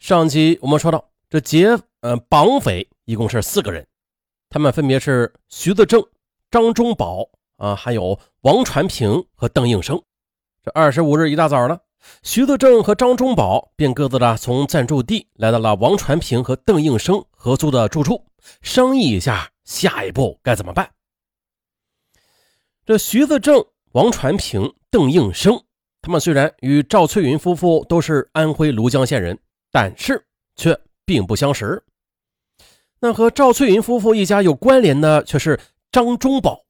上集我们说到，这劫呃绑匪一共是四个人，他们分别是徐自正、张忠宝啊，还有王传平和邓应生。这二十五日一大早呢，徐自正和张忠宝便各自的从暂住地来到了王传平和邓应生合租的住处，商议一下下一步该怎么办。这徐自正、王传平、邓应生，他们虽然与赵翠云夫妇都是安徽庐江县人。但是却并不相识。那和赵翠云夫妇一家有关联的却是张忠宝。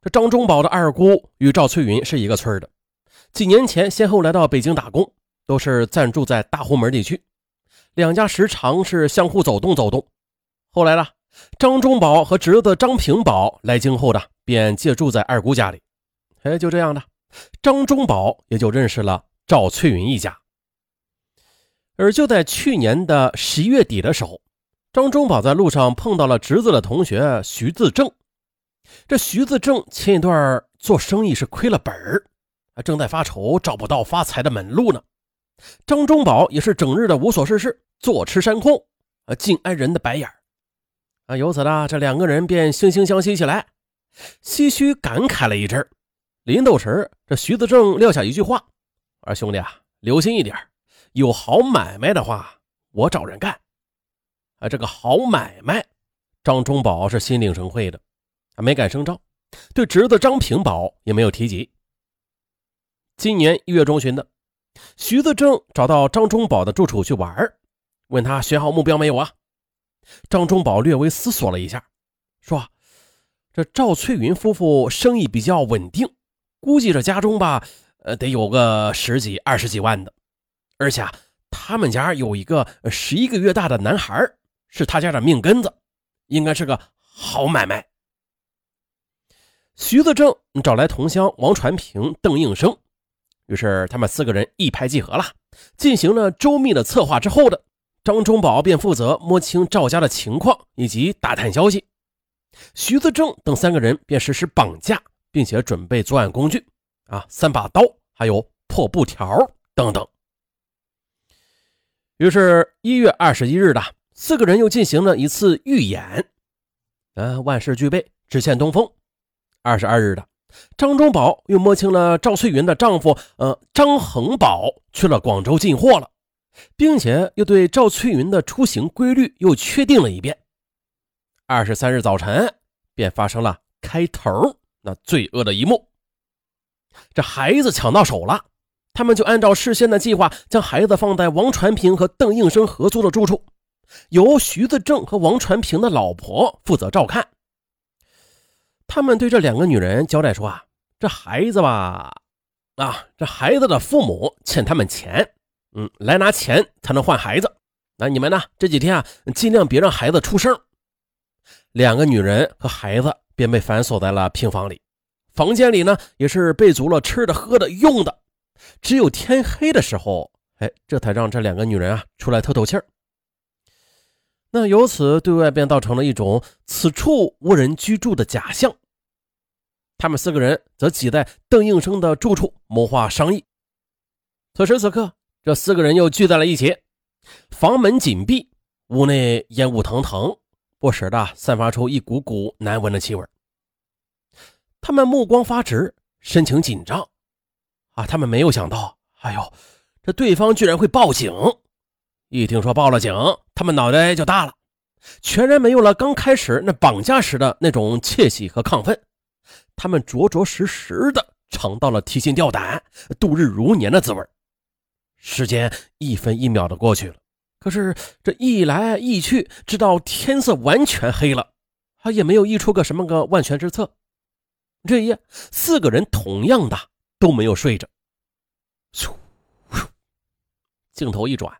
这张忠宝的二姑与赵翠云是一个村的，几年前先后来到北京打工，都是暂住在大红门地区。两家时常是相互走动走动。后来呢，张忠宝和侄子张平宝来京后的，便借住在二姑家里。哎，就这样的，张忠宝也就认识了赵翠云一家。而就在去年的十一月底的时候，张忠宝在路上碰到了侄子的同学徐自正。这徐自正前一段做生意是亏了本儿，正在发愁找不到发财的门路呢。张忠宝也是整日的无所事事，坐吃山空，啊，尽挨人的白眼儿啊，由此呢，这两个人便惺惺相惜起来，唏嘘感慨了一阵临走时，这徐自正撂下一句话：“啊兄弟啊，留心一点。”有好买卖的话，我找人干。啊，这个好买卖，张忠宝是心领神会的，他没敢声张，对侄子张平宝也没有提及。今年一月中旬的，徐子正找到张忠宝的住处去玩，问他选好目标没有啊？张忠宝略微思索了一下，说：“这赵翠云夫妇生意比较稳定，估计这家中吧，呃，得有个十几二十几万的。”而且啊，他们家有一个十一个月大的男孩，是他家的命根子，应该是个好买卖。徐子正找来同乡王传平、邓应生，于是他们四个人一拍即合了，进行了周密的策划之后的，张忠宝便负责摸清赵家的情况以及打探消息，徐子正等三个人便实施绑架，并且准备作案工具，啊，三把刀，还有破布条等等。于是，一月二十一日的四个人又进行了一次预演。啊，万事俱备，只欠东风。二十二日的张忠宝又摸清了赵翠云的丈夫，呃，张恒宝去了广州进货了，并且又对赵翠云的出行规律又确定了一遍。二十三日早晨，便发生了开头那罪恶的一幕。这孩子抢到手了。他们就按照事先的计划，将孩子放在王传平和邓应生合租的住处，由徐子正和王传平的老婆负责照看。他们对这两个女人交代说：“啊，这孩子吧，啊，这孩子的父母欠他们钱，嗯，来拿钱才能换孩子。那你们呢？这几天啊，尽量别让孩子出声。”两个女人和孩子便被反锁在了平房里，房间里呢，也是备足了吃的、喝的、用的。只有天黑的时候，哎，这才让这两个女人啊出来透透气儿。那由此对外便造成了一种此处无人居住的假象。他们四个人则挤在邓应生的住处谋划商议。此时此刻，这四个人又聚在了一起，房门紧闭，屋内烟雾腾腾，不时的散发出一股股难闻的气味。他们目光发直，神情紧张。啊！他们没有想到，哎呦，这对方居然会报警！一听说报了警，他们脑袋就大了，全然没有了刚开始那绑架时的那种窃喜和亢奋。他们着着实实的尝到了提心吊胆、度日如年的滋味。时间一分一秒的过去了，可是这一来一去，直到天色完全黑了，他也没有议出个什么个万全之策。这一夜，四个人同样的。都没有睡着。咻，镜头一转，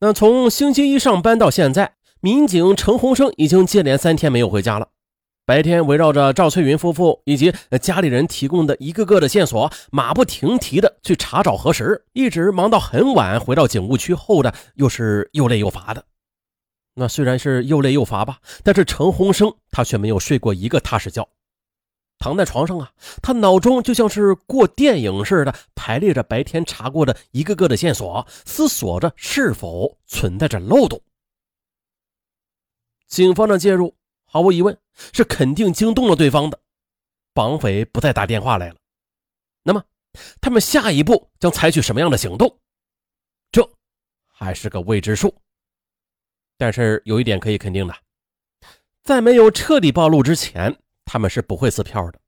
那从星期一上班到现在，民警陈洪生已经接连三天没有回家了。白天围绕着赵翠云夫妇以及家里人提供的一个个的线索，马不停蹄的去查找核实，一直忙到很晚。回到警务区后的，又是又累又乏的。那虽然是又累又乏吧，但是陈洪生他却没有睡过一个踏实觉。躺在床上啊，他脑中就像是过电影似的排列着白天查过的一个个的线索，思索着是否存在着漏洞。警方的介入，毫无疑问是肯定惊动了对方的。绑匪不再打电话来了，那么他们下一步将采取什么样的行动？这还是个未知数。但是有一点可以肯定的，在没有彻底暴露之前，他们是不会撕票的，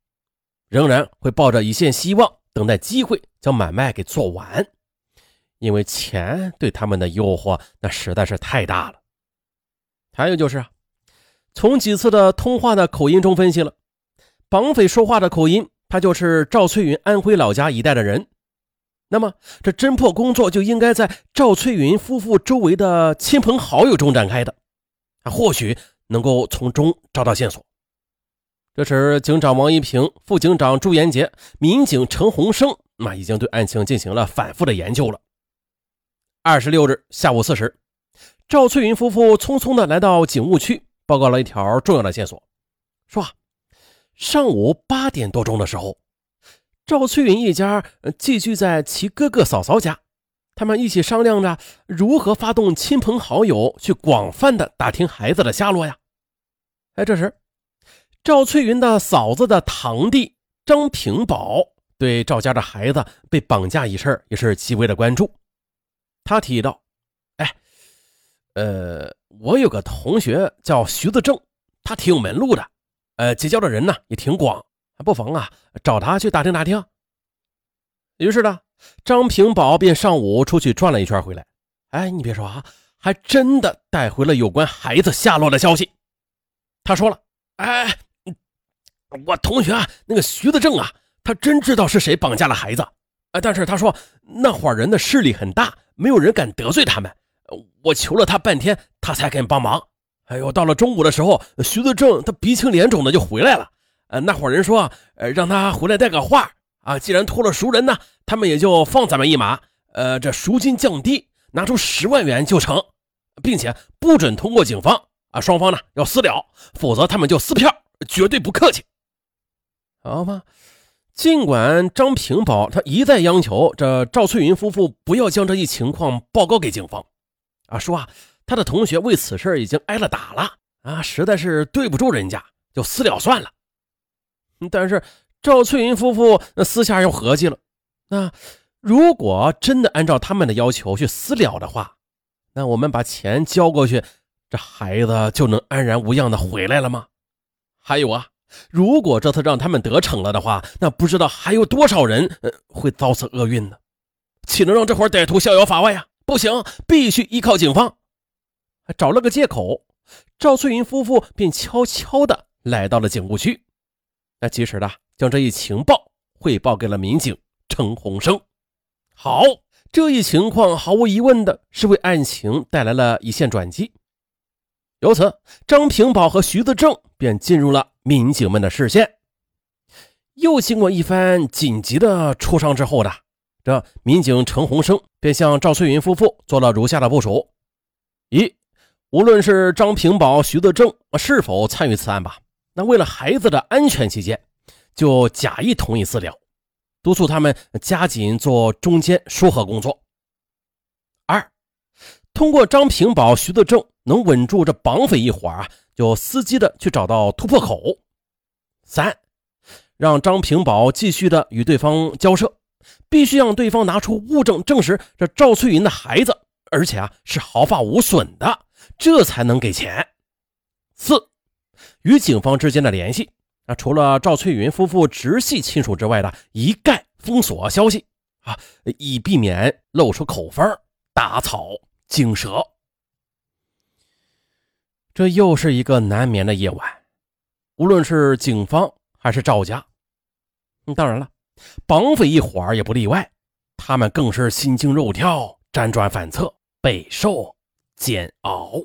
仍然会抱着一线希望，等待机会将买卖给做完。因为钱对他们的诱惑那实在是太大了。还有就是啊，从几次的通话的口音中分析了，绑匪说话的口音，他就是赵翠云安徽老家一带的人。那么，这侦破工作就应该在赵翠云夫妇周围的亲朋好友中展开的，啊，或许能够从中找到线索。这时，警长王一平、副警长朱延杰、民警陈洪生，那已经对案情进行了反复的研究了。二十六日下午四时，赵翠云夫妇匆匆的来到警务区，报告了一条重要的线索，说，上午八点多钟的时候。赵翠云一家寄居在其哥哥嫂嫂家，他们一起商量着如何发动亲朋好友去广泛的打听孩子的下落呀。哎，这时赵翠云的嫂子的堂弟张平宝对赵家的孩子被绑架一事也是极为的关注。他提到：“哎，呃，我有个同学叫徐子正，他挺有门路的，呃，结交的人呢也挺广。”不妨啊，找他去打听打听。于是呢，张平宝便上午出去转了一圈回来。哎，你别说啊，还真的带回了有关孩子下落的消息。他说了：“哎，我同学啊，那个徐子正啊，他真知道是谁绑架了孩子。哎，但是他说那伙人的势力很大，没有人敢得罪他们。我求了他半天，他才肯帮忙。哎呦，到了中午的时候，徐子正他鼻青脸肿的就回来了。”呃，那伙人说，呃，让他回来带个话啊。既然托了熟人呢，他们也就放咱们一马。呃，这赎金降低，拿出十万元就成，并且不准通过警方啊。双方呢要私了，否则他们就撕票，绝对不客气。好吧，尽管张平宝他一再央求这赵翠云夫妇不要将这一情况报告给警方，啊，说啊他的同学为此事已经挨了打了啊，实在是对不住人家，就私了算了。但是赵翠云夫妇那私下又合计了，那如果真的按照他们的要求去私了的话，那我们把钱交过去，这孩子就能安然无恙的回来了吗？还有啊，如果这次让他们得逞了的话，那不知道还有多少人会遭此厄运呢？岂能让这伙歹徒逍遥法外呀？不行，必须依靠警方。找了个借口，赵翠云夫妇便悄悄的来到了警务区。那及时的将这一情报汇报给了民警陈洪生。好，这一情况毫无疑问的是为案情带来了一线转机。由此，张平宝和徐子正便进入了民警们的视线。又经过一番紧急的磋商之后的，这民警陈洪生便向赵翠云夫妇做了如下的部署：一，无论是张平宝、徐德正是否参与此案吧。那为了孩子的安全起见，就假意同意私了，督促他们加紧做中间说和工作。二，通过张平宝、徐德正能稳住这绑匪一伙啊，就伺机的去找到突破口。三，让张平宝继续的与对方交涉，必须让对方拿出物证证实这赵翠云的孩子，而且啊是毫发无损的，这才能给钱。四。与警方之间的联系啊，除了赵翠云夫妇直系亲属之外的，一概封锁消息啊，以避免露出口风，打草惊蛇。这又是一个难眠的夜晚，无论是警方还是赵家，当然了，绑匪一伙也不例外，他们更是心惊肉跳，辗转反侧，备受煎熬。